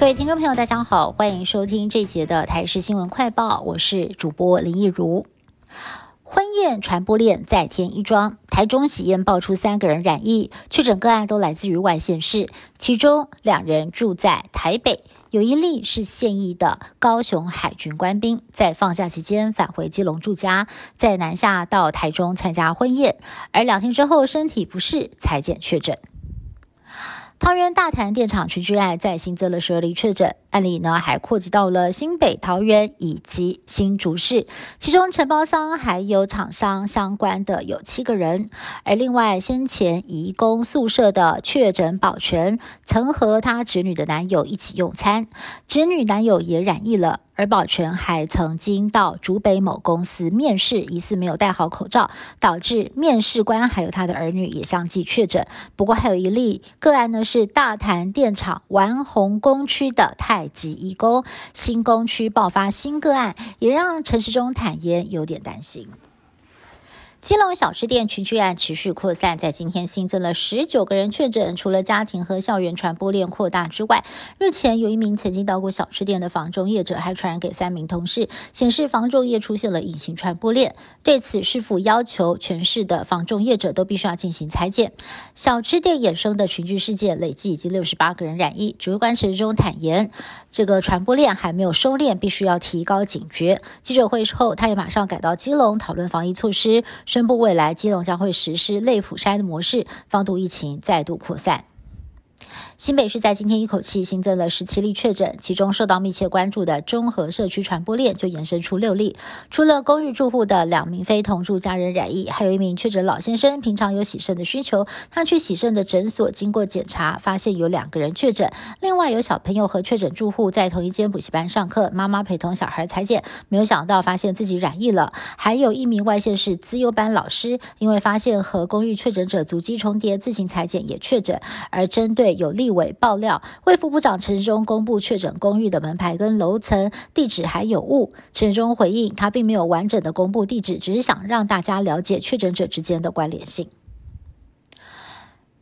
各位听众朋友，大家好，欢迎收听这节的台视新闻快报，我是主播林忆如。婚宴传播链再添一桩，台中喜宴爆出三个人染疫，确诊个案都来自于外县市，其中两人住在台北，有一例是现役的高雄海军官兵，在放假期间返回基隆住家，在南下到台中参加婚宴，而两天之后身体不适才检确诊。桃园大潭电厂群聚案再新增了十二例确诊，案例呢还扩及到了新北、桃园以及新竹市，其中承包商还有厂商相关的有七个人，而另外先前移工宿舍的确诊保全曾和他侄女的男友一起用餐，侄女男友也染疫了。而保全还曾经到竹北某公司面试，疑似没有戴好口罩，导致面试官还有他的儿女也相继确诊。不过还有一例个案呢，是大潭电厂丸红工区的太极义工，新工区爆发新个案，也让陈时中坦言有点担心。基隆小吃店群聚案持续扩散，在今天新增了十九个人确诊。除了家庭和校园传播链扩大之外，日前有一名曾经到过小吃店的房中业者还传染给三名同事，显示房中业出现了隐形传播链。对此，市府要求全市的房中业者都必须要进行裁剪。小吃店衍生的群聚事件累计已经六十八个人染疫。指挥官陈中坦言，这个传播链还没有收敛，必须要提高警觉。记者会后，他也马上赶到基隆讨论防疫措施。宣布未来基隆将会实施类普筛的模式，防堵疫情再度扩散。新北市在今天一口气新增了十七例确诊，其中受到密切关注的中和社区传播链就延伸出六例。除了公寓住户的两名非同住家人染疫，还有一名确诊老先生，平常有洗肾的需求，他去洗肾的诊所经过检查，发现有两个人确诊。另外有小朋友和确诊住户在同一间补习班上课，妈妈陪同小孩裁剪，没有想到发现自己染疫了。还有一名外县市资优班老师，因为发现和公寓确诊者足迹重叠，自行裁剪也确诊。而针对有立委爆料，卫副部长陈忠公布确诊公寓的门牌跟楼层地址还有误。陈忠回应，他并没有完整的公布地址，只是想让大家了解确诊者之间的关联性。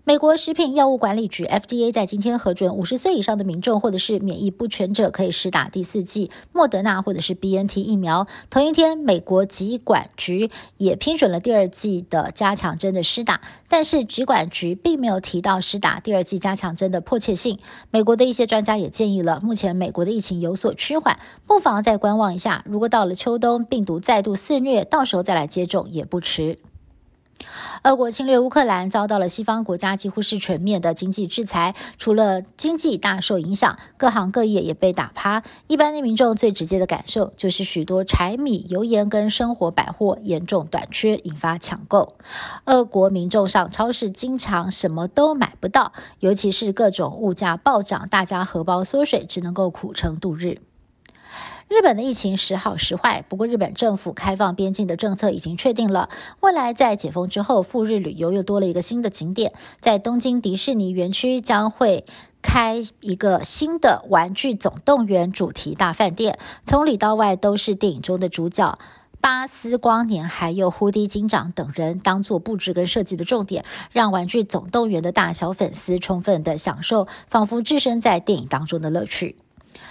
美国食品药物管理局 FDA 在今天核准五十岁以上的民众或者是免疫不全者可以施打第四剂莫德纳或者是 BNT 疫苗。同一天，美国疾管局也批准了第二剂的加强针的施打，但是疾管局并没有提到施打第二剂加强针的迫切性。美国的一些专家也建议了，目前美国的疫情有所趋缓，不妨再观望一下。如果到了秋冬病毒再度肆虐，到时候再来接种也不迟。俄国侵略乌克兰，遭到了西方国家几乎是全面的经济制裁。除了经济大受影响，各行各业也被打趴。一般的民众最直接的感受就是许多柴米油盐跟生活百货严重短缺，引发抢购。俄国民众上超市经常什么都买不到，尤其是各种物价暴涨，大家荷包缩水，只能够苦撑度日。日本的疫情时好时坏，不过日本政府开放边境的政策已经确定了。未来在解封之后，赴日旅游又多了一个新的景点，在东京迪士尼园区将会开一个新的玩具总动员主题大饭店，从里到外都是电影中的主角巴斯光年还有胡迪警长等人当做布置跟设计的重点，让玩具总动员的大小粉丝充分的享受，仿佛置身在电影当中的乐趣。